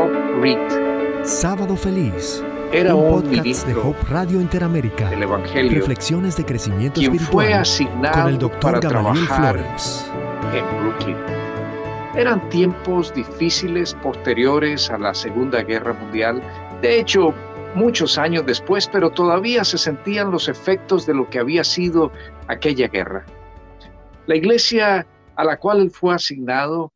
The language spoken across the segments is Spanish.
Rob Reed. Sábado Feliz. Era un, podcast ministro de Hope Radio Interamérica. del Evangelio Reflexiones de crecimiento quien espiritual fue asignado con el doctor para trabajar Flores. en Brooklyn. Eran tiempos difíciles posteriores a la Segunda Guerra Mundial. De hecho, muchos años después, pero todavía se sentían los efectos de lo que había sido aquella guerra. La iglesia a la cual él fue asignado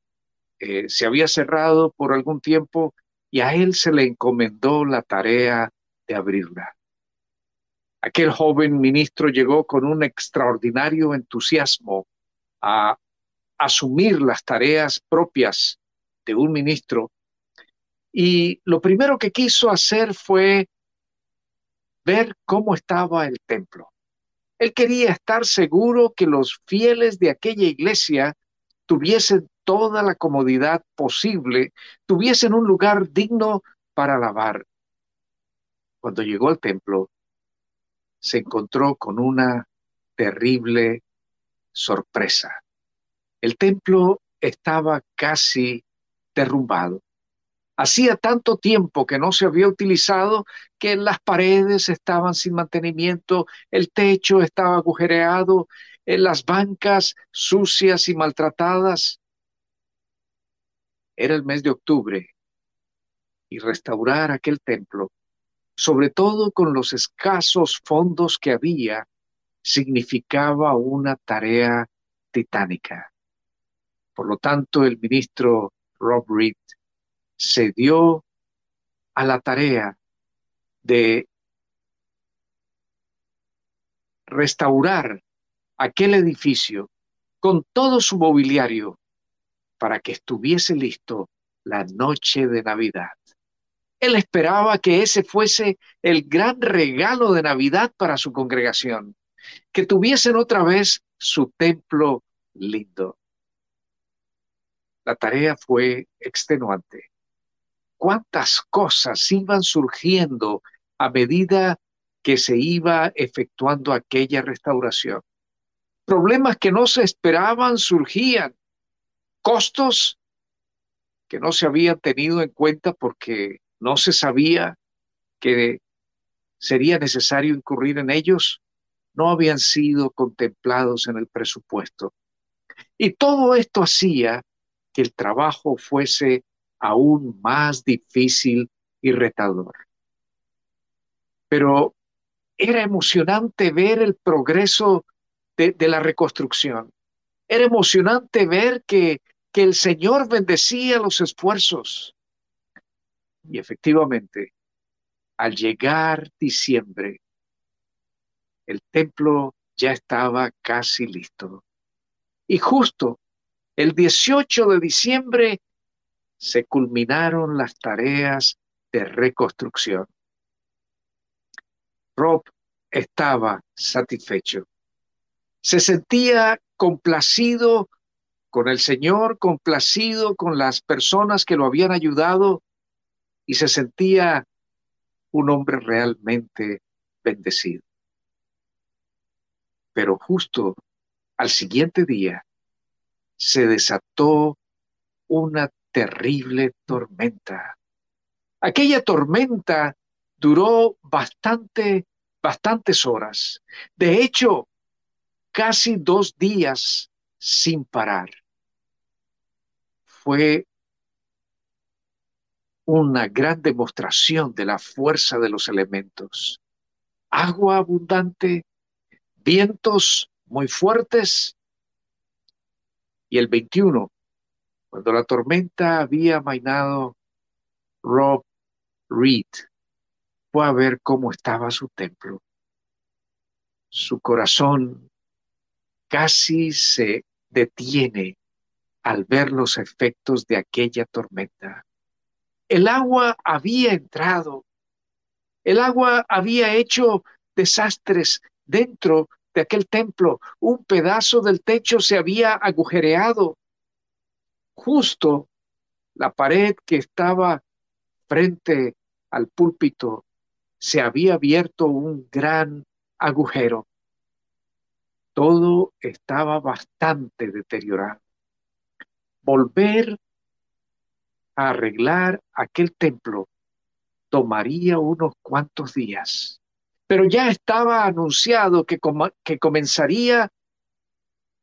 eh, se había cerrado por algún tiempo y a él se le encomendó la tarea de abrirla. Aquel joven ministro llegó con un extraordinario entusiasmo a asumir las tareas propias de un ministro y lo primero que quiso hacer fue ver cómo estaba el templo. Él quería estar seguro que los fieles de aquella iglesia tuviesen toda la comodidad posible, tuviesen un lugar digno para alabar. Cuando llegó al templo, se encontró con una terrible sorpresa. El templo estaba casi derrumbado. Hacía tanto tiempo que no se había utilizado que las paredes estaban sin mantenimiento, el techo estaba agujereado, en las bancas sucias y maltratadas. Era el mes de octubre y restaurar aquel templo, sobre todo con los escasos fondos que había, significaba una tarea titánica. Por lo tanto, el ministro Rob Reed se dio a la tarea de restaurar aquel edificio con todo su mobiliario para que estuviese listo la noche de Navidad. Él esperaba que ese fuese el gran regalo de Navidad para su congregación, que tuviesen otra vez su templo lindo. La tarea fue extenuante. Cuántas cosas iban surgiendo a medida que se iba efectuando aquella restauración. Problemas que no se esperaban surgían, costos que no se habían tenido en cuenta porque no se sabía que sería necesario incurrir en ellos, no habían sido contemplados en el presupuesto. Y todo esto hacía que el trabajo fuese aún más difícil y retador. Pero era emocionante ver el progreso de, la reconstrucción. Era emocionante ver que, que el Señor bendecía los esfuerzos. Y efectivamente, al llegar diciembre, el templo ya estaba casi listo. Y justo el 18 de diciembre se culminaron las tareas de reconstrucción. Rob estaba satisfecho. Se sentía complacido con el Señor, complacido con las personas que lo habían ayudado y se sentía un hombre realmente bendecido. Pero justo al siguiente día se desató una terrible tormenta. Aquella tormenta duró bastante, bastantes horas. De hecho, casi dos días sin parar. Fue una gran demostración de la fuerza de los elementos. Agua abundante, vientos muy fuertes. Y el 21, cuando la tormenta había amainado, Rob Reed fue a ver cómo estaba su templo. Su corazón casi se detiene al ver los efectos de aquella tormenta. El agua había entrado, el agua había hecho desastres dentro de aquel templo. Un pedazo del techo se había agujereado. Justo la pared que estaba frente al púlpito se había abierto un gran agujero. Todo estaba bastante deteriorado. Volver a arreglar aquel templo tomaría unos cuantos días, pero ya estaba anunciado que, que comenzaría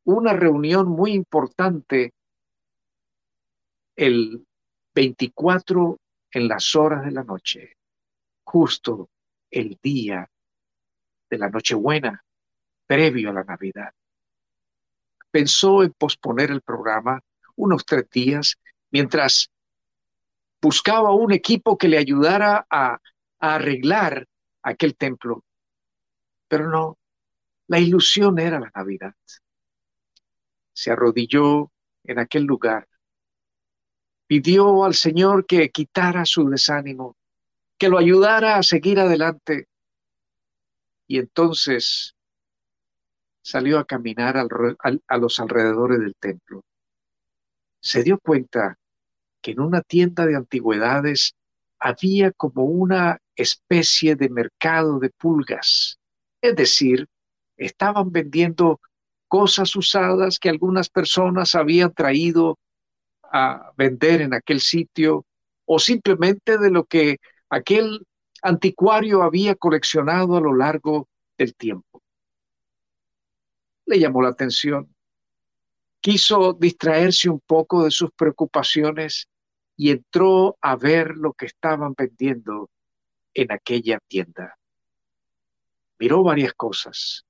una reunión muy importante el 24 en las horas de la noche, justo el día de la Nochebuena, previo a la Navidad. Pensó en posponer el programa unos tres días mientras buscaba un equipo que le ayudara a, a arreglar aquel templo. Pero no, la ilusión era la Navidad. Se arrodilló en aquel lugar, pidió al Señor que quitara su desánimo, que lo ayudara a seguir adelante. Y entonces salió a caminar a los alrededores del templo. Se dio cuenta que en una tienda de antigüedades había como una especie de mercado de pulgas, es decir, estaban vendiendo cosas usadas que algunas personas habían traído a vender en aquel sitio o simplemente de lo que aquel anticuario había coleccionado a lo largo del tiempo. Le llamó la atención. Quiso distraerse un poco de sus preocupaciones y entró a ver lo que estaban vendiendo en aquella tienda. Miró varias cosas,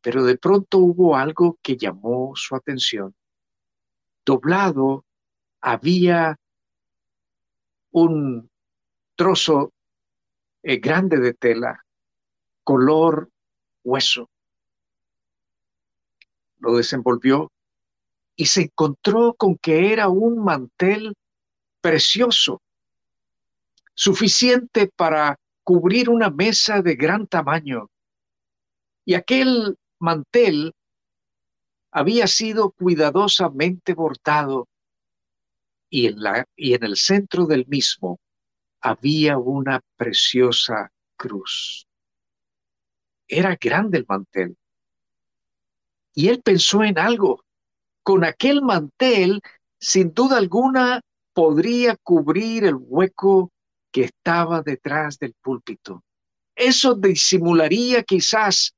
pero de pronto hubo algo que llamó su atención. Doblado había un trozo eh, grande de tela, color hueso. Lo desenvolvió y se encontró con que era un mantel precioso, suficiente para cubrir una mesa de gran tamaño. Y aquel mantel había sido cuidadosamente bordado y en, la, y en el centro del mismo había una preciosa cruz. Era grande el mantel. Y él pensó en algo con aquel mantel, sin duda alguna, podría cubrir el hueco que estaba detrás del púlpito. Eso disimularía quizás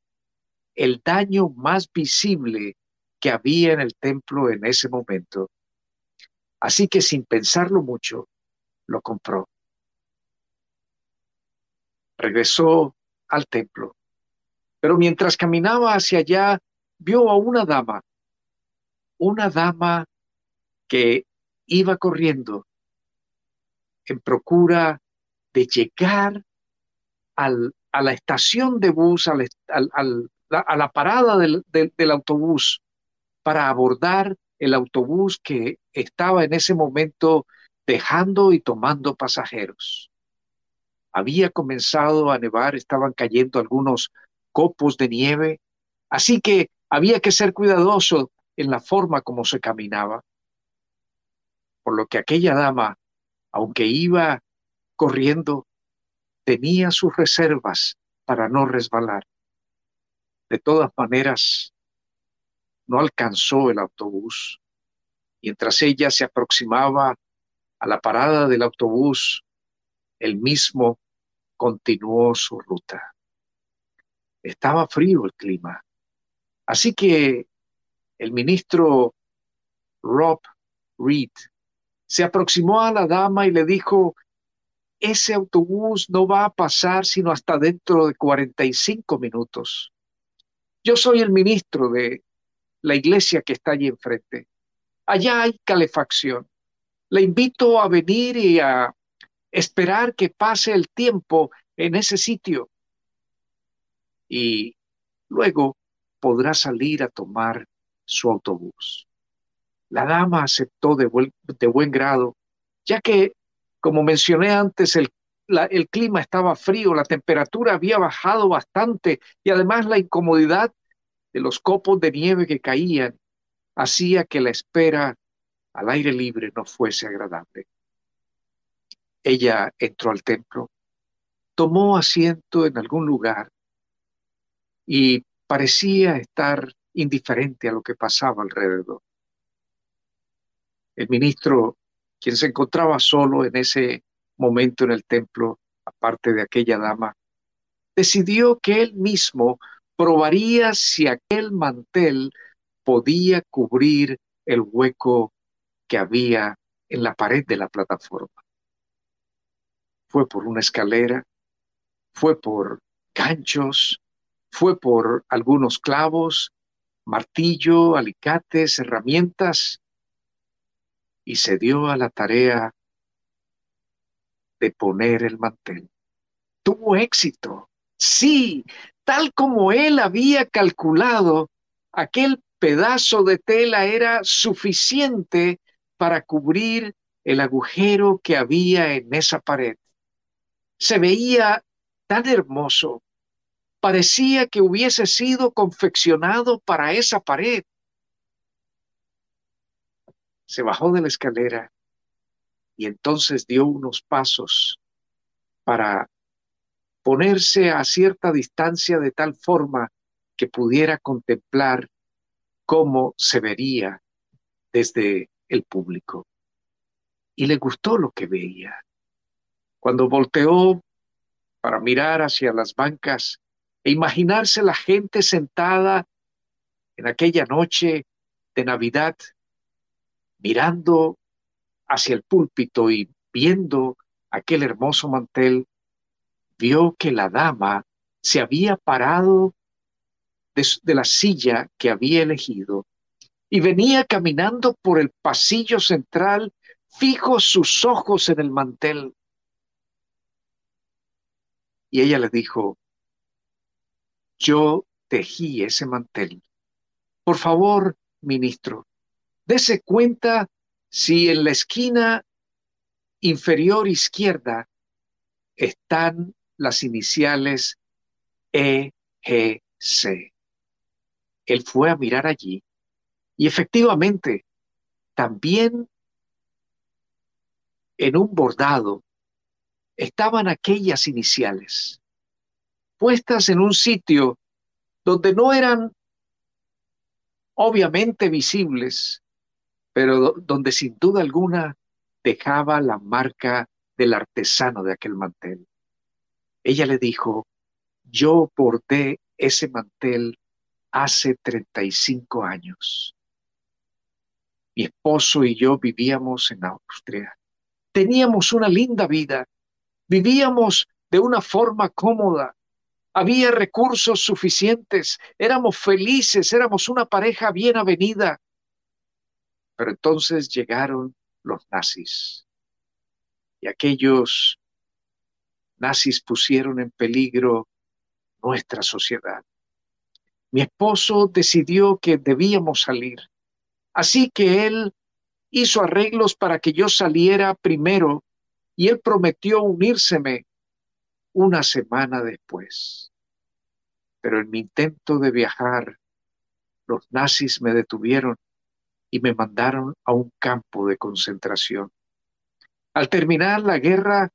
el daño más visible que había en el templo en ese momento. Así que sin pensarlo mucho, lo compró. Regresó al templo, pero mientras caminaba hacia allá, vio a una dama una dama que iba corriendo en procura de llegar al, a la estación de bus, al, a la parada del, del autobús, para abordar el autobús que estaba en ese momento dejando y tomando pasajeros. Había comenzado a nevar, estaban cayendo algunos copos de nieve, así que había que ser cuidadoso en la forma como se caminaba, por lo que aquella dama, aunque iba corriendo, tenía sus reservas para no resbalar. De todas maneras, no alcanzó el autobús. Mientras ella se aproximaba a la parada del autobús, el mismo continuó su ruta. Estaba frío el clima, así que el ministro Rob Reed se aproximó a la dama y le dijo, ese autobús no va a pasar sino hasta dentro de 45 minutos. Yo soy el ministro de la iglesia que está allí enfrente. Allá hay calefacción. Le invito a venir y a esperar que pase el tiempo en ese sitio. Y luego podrá salir a tomar su autobús. La dama aceptó de buen, grado, ya que, como mencioné antes, el, el clima estaba frío, la temperatura había bajado bastante y además la incomodidad de los copos de nieve que caían hacía que la espera al aire libre no fuese agradable. Ella entró al templo, tomó asiento en algún lugar y parecía estar indiferente a lo que pasaba alrededor. El ministro quien se encontraba solo en ese momento en el templo, aparte de aquella dama, decidió que él mismo probaría si aquel mantel podía cubrir el hueco que había en la pared de la plataforma. Fue por una escalera, fue por ganchos, fue por algunos clavos, martillo, alicates, herramientas, y se dio a la tarea de poner el mantel. Tuvo éxito. Sí, tal como él había calculado, aquel pedazo de tela era suficiente para cubrir el agujero que había en esa pared. Se veía tan hermoso, parecía que hubiese sido confeccionado para esa pared. Se bajó de la escalera y entonces dio unos pasos para ponerse a cierta distancia de tal forma que pudiera contemplar cómo se vería desde el público. Y le gustó lo que veía. Cuando volteó para mirar hacia las bancas e imaginarse la gente sentada en aquella noche de Navidad, mirando hacia el púlpito y viendo aquel hermoso mantel, vio que la dama se había parado de, la silla que había elegido y venía caminando por el pasillo central, fijo sus ojos en el mantel. Y ella le dijo, yo tejí ese mantel. Por favor, ministro, dese cuenta si en la esquina inferior izquierda están las iniciales EGC. Él fue a mirar allí y efectivamente también en un bordado estaban aquellas iniciales, puestas en un sitio donde no eran obviamente visibles, pero donde sin duda alguna dejaba la marca del artesano de aquel mantel. Ella le dijo, yo bordé ese mantel hace 35 años. Mi esposo y yo vivíamos en Austria. Teníamos una linda vida. Vivíamos de una forma cómoda. Había recursos suficientes. Éramos felices. Éramos una pareja bien avenida. Pero entonces llegaron los nazis. Y aquellos nazis pusieron en peligro nuestra sociedad. Mi esposo decidió que debíamos salir, así que él hizo arreglos para que yo saliera primero y él prometió unírseme una semana después. Pero en mi intento de viajar, los nazis me detuvieron y me mandaron a un campo de concentración. Al terminar la guerra,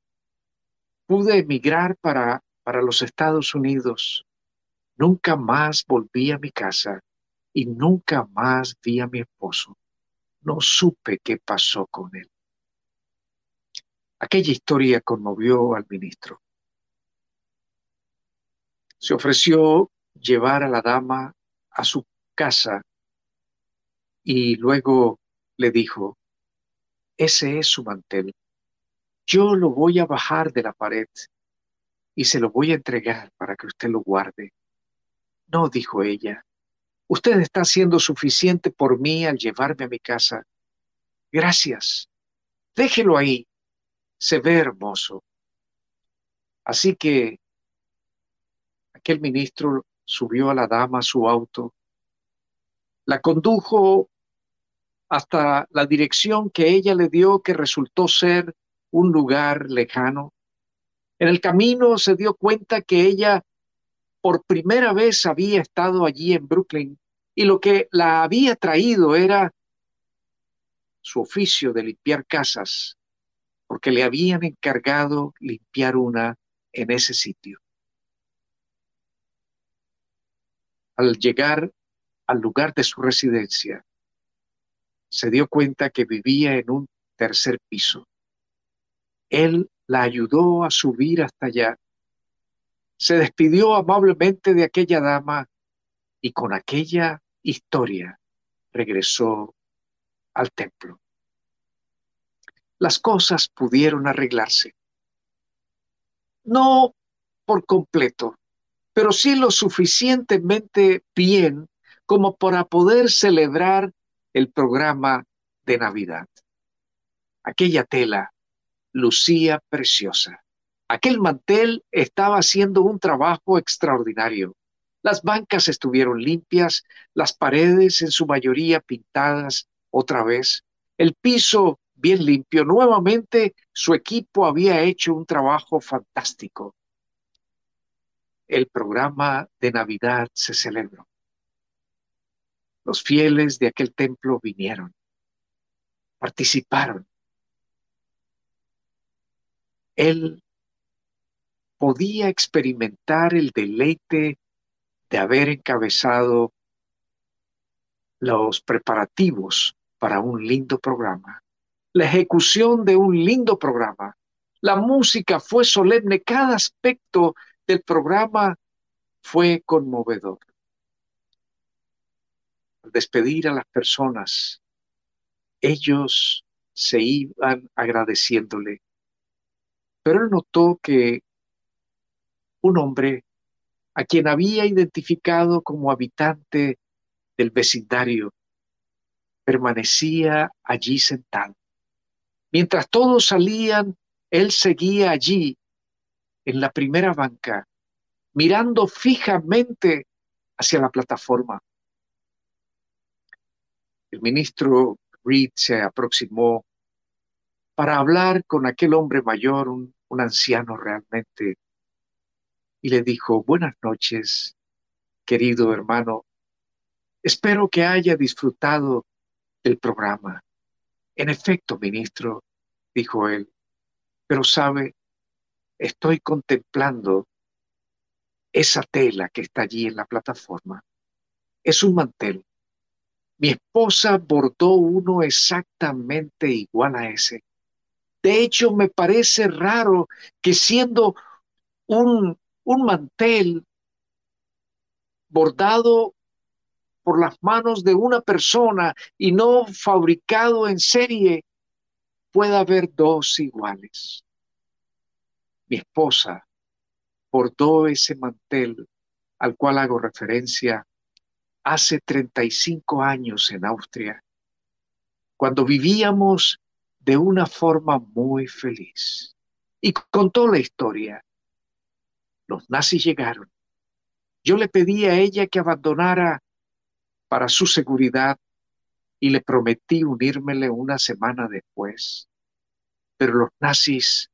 pude emigrar para, para los Estados Unidos. Nunca más volví a mi casa y nunca más vi a mi esposo. No supe qué pasó con él. Aquella historia conmovió al ministro. Se ofreció llevar a la dama a su casa y luego le dijo, ese es su mantel. Yo lo voy a bajar de la pared y se lo voy a entregar para que usted lo guarde. No, dijo ella, usted está haciendo suficiente por mí al llevarme a mi casa. Gracias. Déjelo ahí. Se ve hermoso. Así que aquel ministro subió a la dama a su auto, la condujo hasta la dirección que ella le dio, que resultó ser un lugar lejano. En el camino se dio cuenta que ella por primera vez había estado allí en Brooklyn y lo que la había traído era su oficio de limpiar casas, porque le habían encargado limpiar una en ese sitio. Al llegar al lugar de su residencia, se dio cuenta que vivía en un tercer piso. Él la ayudó a subir hasta allá. Se despidió amablemente de aquella dama y con aquella historia regresó al templo. Las cosas pudieron arreglarse. No por completo, pero sí lo suficientemente bien como para poder celebrar el programa de Navidad. Aquella tela lucía preciosa. Aquel mantel estaba haciendo un trabajo extraordinario. Las bancas estuvieron limpias, las paredes en su mayoría pintadas otra vez, el piso bien limpio. Nuevamente su equipo había hecho un trabajo fantástico. El programa de Navidad se celebró. Los fieles de aquel templo vinieron, participaron. Él podía experimentar el deleite de haber encabezado los preparativos para un lindo programa, la ejecución de un lindo programa. La música fue solemne, cada aspecto del programa fue conmovedor despedir a las personas, ellos se iban agradeciéndole. Pero él notó que un hombre a quien había identificado como habitante del vecindario permanecía allí sentado. Mientras todos salían, él seguía allí, en la primera banca, mirando fijamente hacia la plataforma. El ministro Reed se aproximó para hablar con aquel hombre mayor, un, anciano realmente, y le dijo, buenas noches, querido hermano. Espero que haya disfrutado del programa. En efecto, ministro, dijo él, pero sabe, estoy contemplando esa tela que está allí en la plataforma. Es un mantel mi esposa bordó uno exactamente igual a ese. De hecho, me parece raro que siendo un, un mantel bordado por las manos de una persona y no fabricado en serie, pueda haber dos iguales. Mi esposa bordó ese mantel al cual hago referencia hace 35 años en Austria, cuando vivíamos de una forma muy feliz. Y contó la historia. Los nazis llegaron. Yo le pedí a ella que abandonara para su seguridad y le prometí unírmele una semana después. Pero los nazis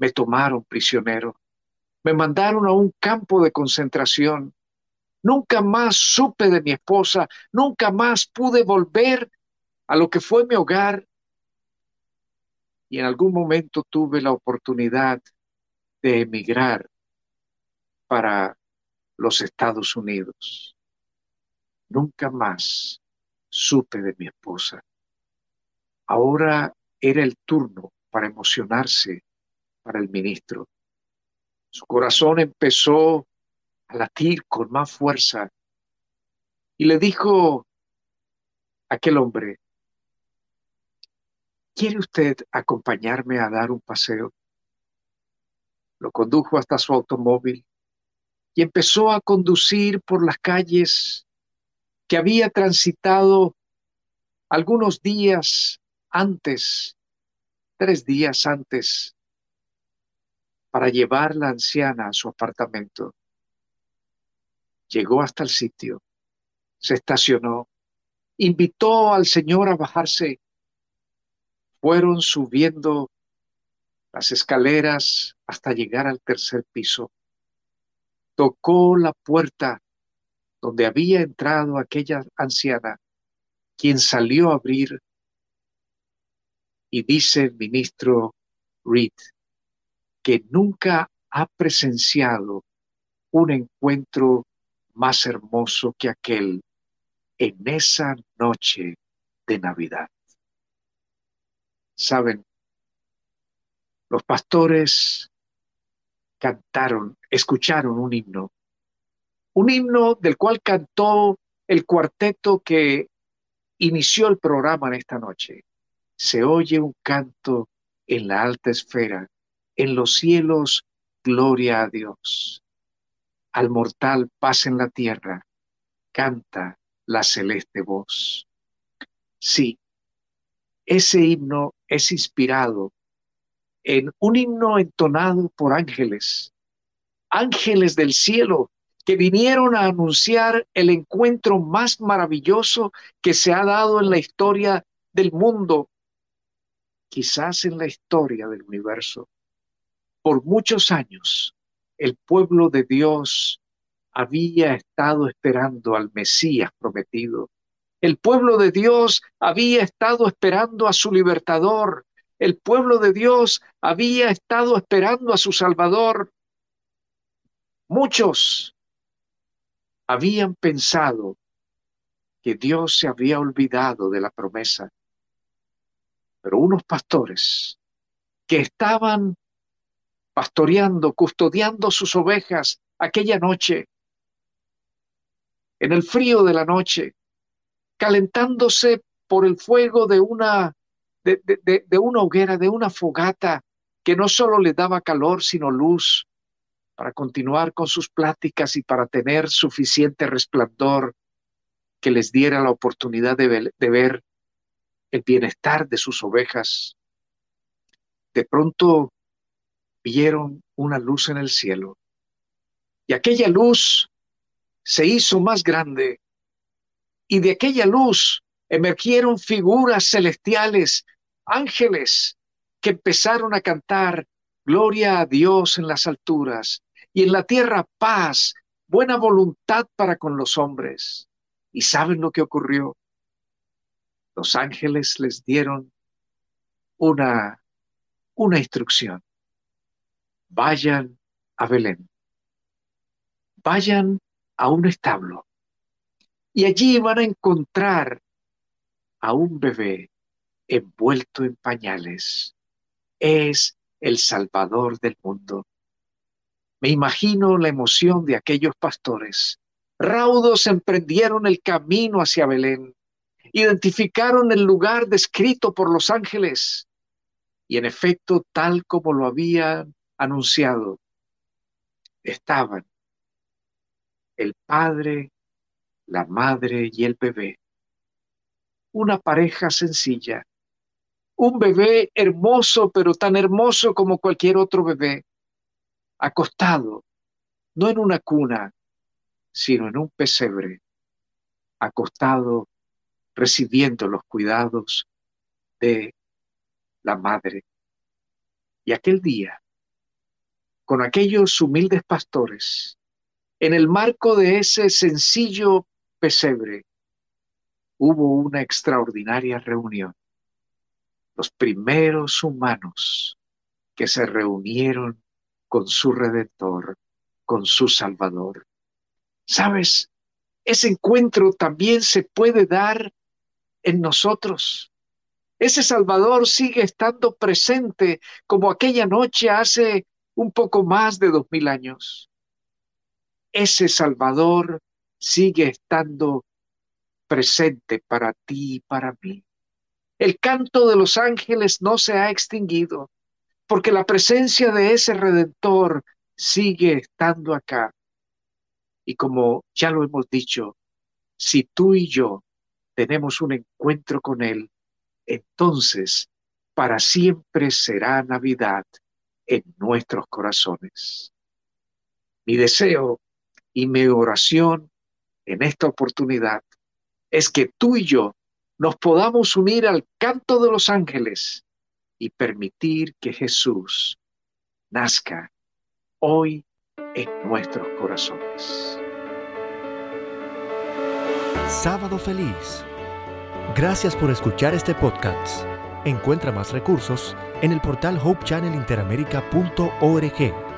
me tomaron prisionero, me mandaron a un campo de concentración Nunca más supe de mi esposa, nunca más pude volver a lo que fue mi hogar. Y en algún momento tuve la oportunidad de emigrar para los Estados Unidos. Nunca más supe de mi esposa. Ahora era el turno para emocionarse para el ministro. Su corazón empezó a latir con más fuerza. Y le dijo aquel hombre, ¿quiere usted acompañarme a dar un paseo? Lo condujo hasta su automóvil y empezó a conducir por las calles que había transitado algunos días antes, tres días antes, para llevar la anciana a su apartamento. Llegó hasta el sitio, se estacionó, invitó al Señor a bajarse. Fueron subiendo las escaleras hasta llegar al tercer piso. Tocó la puerta donde había entrado aquella anciana, quien salió a abrir y dice el ministro Reed que nunca ha presenciado un encuentro más hermoso que aquel en esa noche de Navidad. Saben, los pastores cantaron, escucharon un himno, un himno del cual cantó el cuarteto que inició el programa en esta noche. Se oye un canto en la alta esfera, en los cielos, gloria a Dios. Al mortal paz en la tierra, canta la celeste voz. Sí, ese himno es inspirado en un himno entonado por ángeles, ángeles del cielo que vinieron a anunciar el encuentro más maravilloso que se ha dado en la historia del mundo, quizás en la historia del universo. Por muchos años, el pueblo de Dios había estado esperando al Mesías prometido. El pueblo de Dios había estado esperando a su libertador. El pueblo de Dios había estado esperando a su Salvador. Muchos habían pensado que Dios se había olvidado de la promesa, pero unos pastores que estaban pastoreando, custodiando sus ovejas aquella noche, en el frío de la noche, calentándose por el fuego de una de, una hoguera, de una fogata que no solo le daba calor, sino luz para continuar con sus pláticas y para tener suficiente resplandor que les diera la oportunidad de ver el bienestar de sus ovejas. De pronto vieron una luz en el cielo y aquella luz se hizo más grande y de aquella luz emergieron figuras celestiales, ángeles, que empezaron a cantar Gloria a Dios en las alturas y en la tierra paz, buena voluntad para con los hombres. ¿Y saben lo que ocurrió? Los ángeles les dieron una, una instrucción. Vayan a Belén. Vayan a un establo. Y allí van a encontrar a un bebé envuelto en pañales. Es el Salvador del mundo. Me imagino la emoción de aquellos pastores. Raudos emprendieron el camino hacia Belén, identificaron el lugar descrito por los ángeles y en efecto, tal como lo habían anunciado, estaban el padre, la madre y el bebé una pareja sencilla, un bebé hermoso, pero tan hermoso como cualquier otro bebé, acostado, no en una cuna, sino en un pesebre, acostado, recibiendo los cuidados de la madre. Y aquel día, con aquellos humildes pastores, en el marco de ese sencillo pesebre, hubo una extraordinaria reunión. Los primeros humanos que se reunieron con su Redentor, con su Salvador. ¿Sabes? Ese encuentro también se puede dar en nosotros. Ese Salvador sigue estando presente como aquella noche hace un poco más de dos mil años. Ese Salvador sigue estando presente para ti y para mí. El canto de los ángeles no se ha extinguido, porque la presencia de ese redentor sigue estando acá. Y como ya lo hemos dicho, si tú y yo tenemos un encuentro con Él, entonces para siempre será Navidad en nuestros corazones. Mi deseo y mi oración en esta oportunidad es que tú y yo nos podamos unir al canto de los ángeles y permitir que Jesús nazca hoy en nuestros corazones. Sábado feliz. Gracias por escuchar este podcast. Encuentra más recursos en el portal hopechannelinteramerica.org